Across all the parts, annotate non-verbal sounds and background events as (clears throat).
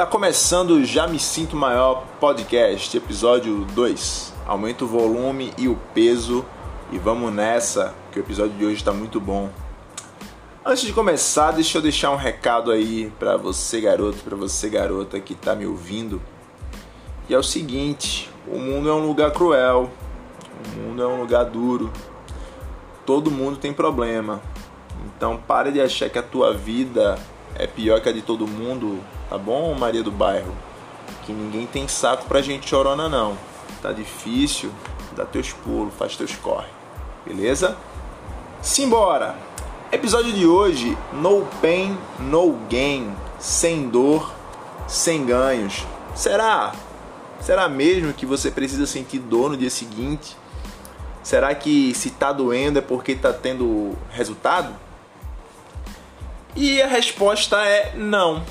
Tá começando Já Me Sinto Maior podcast, episódio 2. Aumenta o volume e o peso e vamos nessa, que o episódio de hoje está muito bom. Antes de começar, deixa eu deixar um recado aí para você, garoto, para você, garota que tá me ouvindo. E é o seguinte: o mundo é um lugar cruel, o mundo é um lugar duro. Todo mundo tem problema. Então pare de achar que a tua vida é pior que a de todo mundo, tá bom, Maria do Bairro? Que ninguém tem saco pra gente chorona não. Tá difícil, dá teus pulos, faz teus corre. Beleza? Simbora! Episódio de hoje, no pain, no gain, sem dor, sem ganhos. Será? Será mesmo que você precisa sentir dor no dia seguinte? Será que se tá doendo é porque tá tendo resultado? E a resposta é não.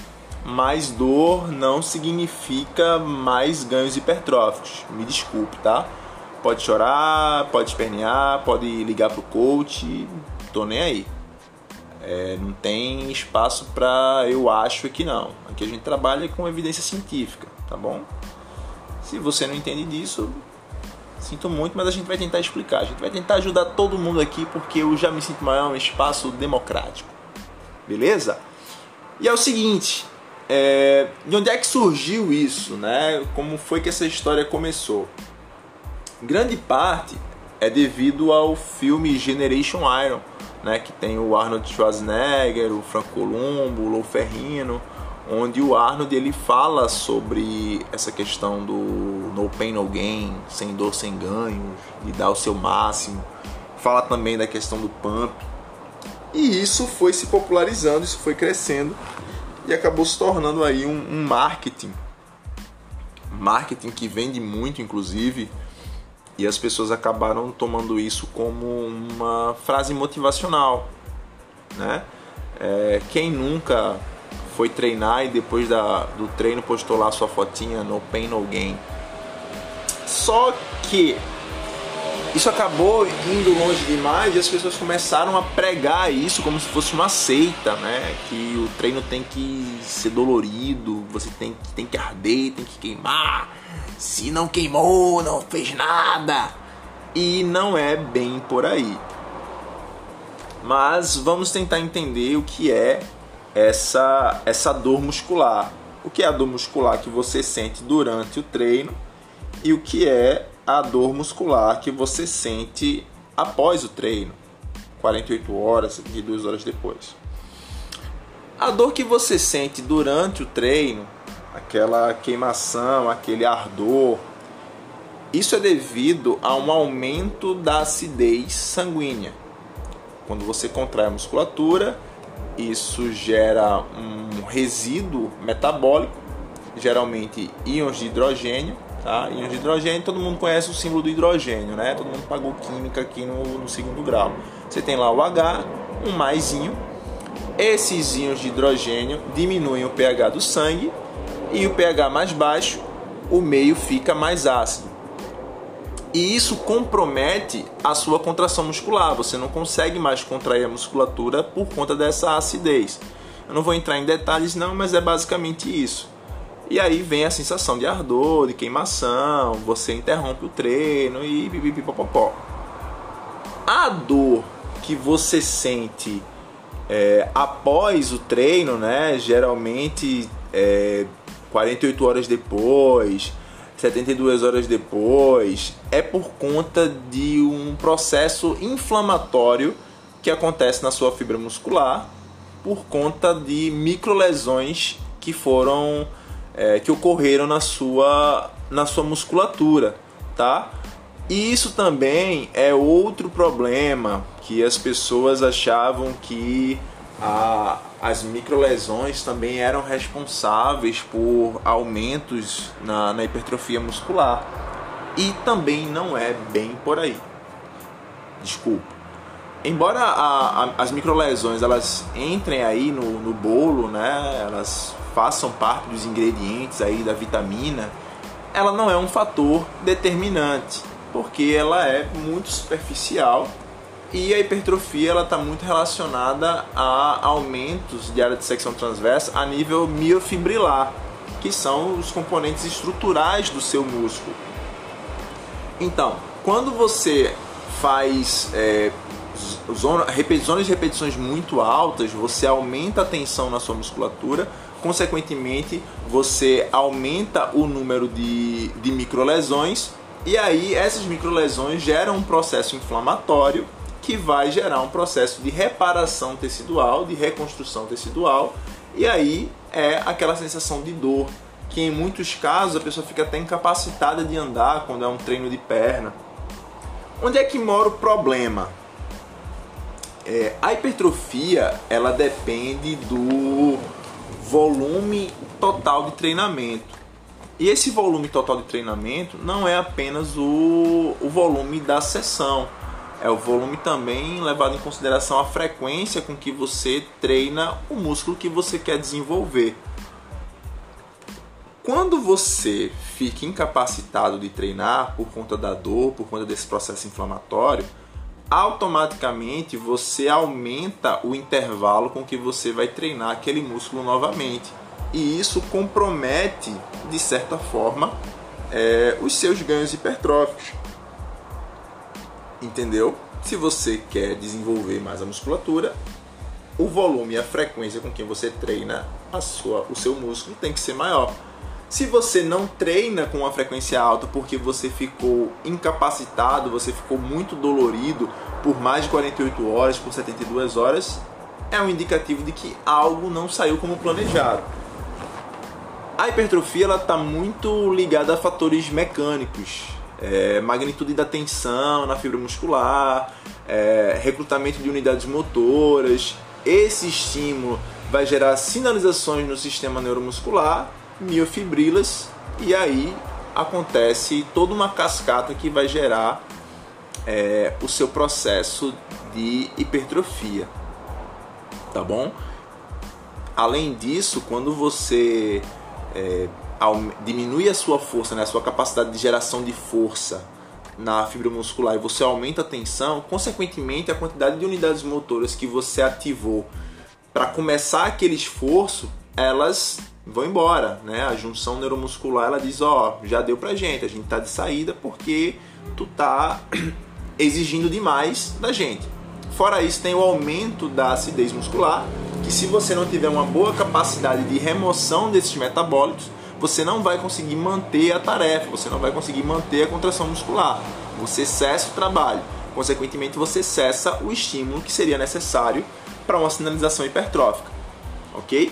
Mais dor não significa mais ganhos hipertróficos. Me desculpe, tá? Pode chorar, pode espernear, pode ligar pro coach, tô nem aí. É, não tem espaço para eu acho aqui não. Aqui a gente trabalha com evidência científica, tá bom? Se você não entende disso, sinto muito, mas a gente vai tentar explicar. A gente vai tentar ajudar todo mundo aqui porque eu já me sinto maior um espaço democrático. Beleza? E é o seguinte, é, de onde é que surgiu isso, né? Como foi que essa história começou? Grande parte é devido ao filme Generation Iron, né? Que tem o Arnold Schwarzenegger, o Franco Columbo, o Lou Ferrino, onde o Arnold ele fala sobre essa questão do no pain no gain, sem dor sem ganho, de dar o seu máximo. Fala também da questão do pump, e isso foi se popularizando, isso foi crescendo e acabou se tornando aí um, um marketing. Marketing que vende muito, inclusive, e as pessoas acabaram tomando isso como uma frase motivacional, né? É, quem nunca foi treinar e depois da, do treino postou lá sua fotinha no pain no gain. Só que isso acabou indo longe demais e as pessoas começaram a pregar isso como se fosse uma seita, né? Que o treino tem que ser dolorido, você tem, tem que arder, tem que queimar. Se não queimou, não fez nada. E não é bem por aí. Mas vamos tentar entender o que é essa, essa dor muscular. O que é a dor muscular que você sente durante o treino e o que é a dor muscular que você sente após o treino, 48 horas, 72 horas depois. A dor que você sente durante o treino, aquela queimação, aquele ardor, isso é devido a um aumento da acidez sanguínea. Quando você contrai a musculatura, isso gera um resíduo metabólico, geralmente íons de hidrogênio, Tá? Íons de hidrogênio, todo mundo conhece o símbolo do hidrogênio, né? Todo mundo pagou química aqui no, no segundo grau. Você tem lá o H, um maisinho. Esses íons de hidrogênio diminuem o pH do sangue e o pH mais baixo, o meio fica mais ácido. E isso compromete a sua contração muscular. Você não consegue mais contrair a musculatura por conta dessa acidez. Eu não vou entrar em detalhes não, mas é basicamente isso. E aí vem a sensação de ardor, de queimação, você interrompe o treino e pipipipopopó. A dor que você sente é, após o treino, né, geralmente é, 48 horas depois, 72 horas depois, é por conta de um processo inflamatório que acontece na sua fibra muscular por conta de microlesões que foram é, que ocorreram na sua, na sua musculatura, tá? E isso também é outro problema que as pessoas achavam que a, as microlesões também eram responsáveis por aumentos na, na hipertrofia muscular. E também não é bem por aí. Desculpa. Embora a, a, as microlesões elas entrem aí no, no bolo, né? Elas façam parte dos ingredientes aí da vitamina, ela não é um fator determinante, porque ela é muito superficial e a hipertrofia ela está muito relacionada a aumentos de área de secção transversa a nível miofibrilar, que são os componentes estruturais do seu músculo. Então, quando você faz é, zona, de repetições muito altas, você aumenta a tensão na sua musculatura, consequentemente, você aumenta o número de, de microlesões, e aí essas microlesões geram um processo inflamatório que vai gerar um processo de reparação tecidual, de reconstrução tecidual, e aí é aquela sensação de dor, que em muitos casos a pessoa fica até incapacitada de andar quando é um treino de perna. Onde é que mora o problema? É, a hipertrofia ela depende do volume total de treinamento. E esse volume total de treinamento não é apenas o, o volume da sessão, é o volume também levado em consideração a frequência com que você treina o músculo que você quer desenvolver. Quando você fica incapacitado de treinar por conta da dor, por conta desse processo inflamatório, automaticamente você aumenta o intervalo com que você vai treinar aquele músculo novamente. E isso compromete, de certa forma, é, os seus ganhos hipertróficos entendeu? Se você quer desenvolver mais a musculatura, o volume e a frequência com que você treina a sua, o seu músculo tem que ser maior. Se você não treina com uma frequência alta porque você ficou incapacitado, você ficou muito dolorido por mais de 48 horas, por 72 horas, é um indicativo de que algo não saiu como planejado. A hipertrofia está muito ligada a fatores mecânicos, é, magnitude da tensão na fibra muscular, é, recrutamento de unidades motoras. Esse estímulo vai gerar sinalizações no sistema neuromuscular, miofibrilas, e aí acontece toda uma cascata que vai gerar é, o seu processo de hipertrofia. Tá bom? Além disso, quando você é, diminui a sua força, né, a sua capacidade de geração de força na fibra muscular e você aumenta a tensão, consequentemente a quantidade de unidades motoras que você ativou para começar aquele esforço, elas vão embora, né? A junção neuromuscular ela diz, ó, já deu pra gente, a gente tá de saída porque tu tá (clears throat) exigindo demais da gente. Fora isso, tem o aumento da acidez muscular, que se você não tiver uma boa capacidade de remoção desses metabólicos, você não vai conseguir manter a tarefa, você não vai conseguir manter a contração muscular. Você cessa o trabalho, consequentemente, você cessa o estímulo que seria necessário para uma sinalização hipertrófica. Ok?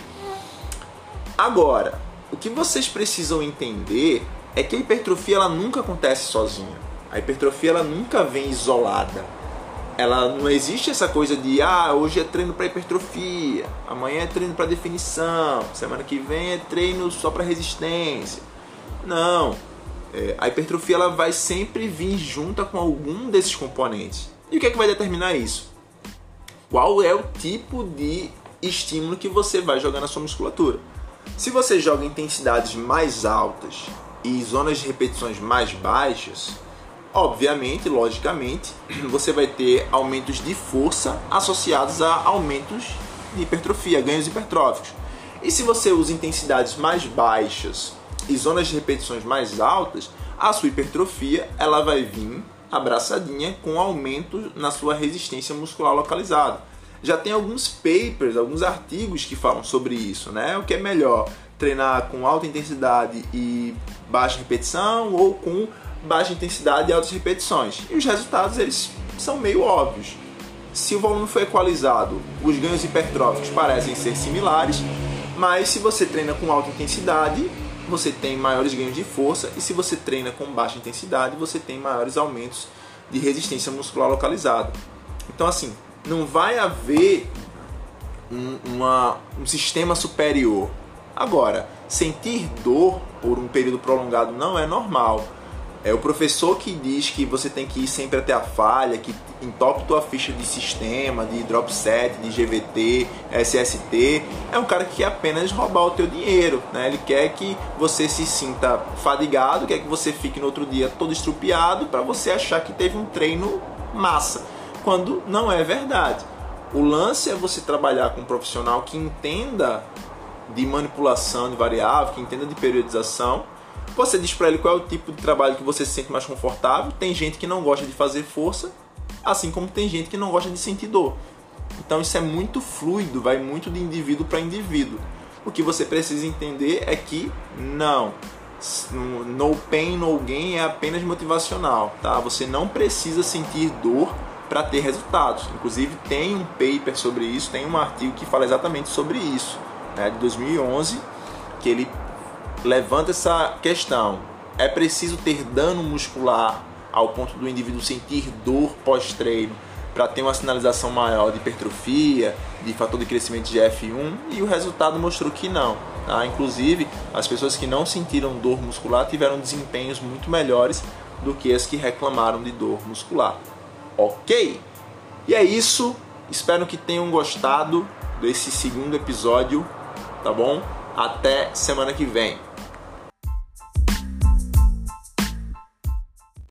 Agora, o que vocês precisam entender é que a hipertrofia ela nunca acontece sozinha. A hipertrofia ela nunca vem isolada ela não existe essa coisa de ah, hoje é treino para hipertrofia, amanhã é treino para definição, semana que vem é treino só para resistência. Não. É, a hipertrofia ela vai sempre vir junto com algum desses componentes. E o que é que vai determinar isso? Qual é o tipo de estímulo que você vai jogar na sua musculatura? Se você joga intensidades mais altas e zonas de repetições mais baixas, obviamente, logicamente, (clears throat) você vai ter aumentos de força associados a aumentos de hipertrofia, ganhos hipertróficos. E se você usa intensidades mais baixas e zonas de repetições mais altas, a sua hipertrofia ela vai vir abraçadinha com aumento na sua resistência muscular localizada. Já tem alguns papers, alguns artigos que falam sobre isso, né? O que é melhor, treinar com alta intensidade e baixa repetição ou com baixa intensidade e altas repetições. E os resultados eles são meio óbvios. Se o volume for equalizado, os ganhos hipertróficos parecem ser similares, mas se você treina com alta intensidade, você tem maiores ganhos de força, e se você treina com baixa intensidade, você tem maiores aumentos de resistência muscular localizada. Então, assim, não vai haver um, uma, um sistema superior. Agora, sentir dor por um período prolongado não é normal. É o professor que diz que você tem que ir sempre até a falha, que entope tua ficha de sistema, de drop set, de GVT, SST. É um cara que quer apenas roubar o teu dinheiro, né? Ele quer que você se sinta fadigado, quer que você fique no outro dia todo estrupiado para você achar que teve um treino massa, quando não é verdade. O lance é você trabalhar com um profissional que entenda de manipulação de variável, que entenda de periodização. Você diz para ele qual é o tipo de trabalho que você se sente mais confortável. Tem gente que não gosta de fazer força, assim como tem gente que não gosta de sentir dor. Então isso é muito fluido, vai muito de indivíduo para indivíduo. O que você precisa entender é que não, no pain, no gain é apenas motivacional, tá? Você não precisa sentir dor para ter resultados. Inclusive tem um paper sobre isso, tem um artigo que fala exatamente sobre isso, né, de 2011, que ele levanta essa questão. É preciso ter dano muscular ao ponto do indivíduo sentir dor pós-treino para ter uma sinalização maior de hipertrofia, de fator de crescimento de F1 e o resultado mostrou que não. Tá? Inclusive, as pessoas que não sentiram dor muscular tiveram desempenhos muito melhores do que as que reclamaram de dor muscular. Ok? E é isso. Espero que tenham gostado desse segundo episódio, tá bom? Até semana que vem.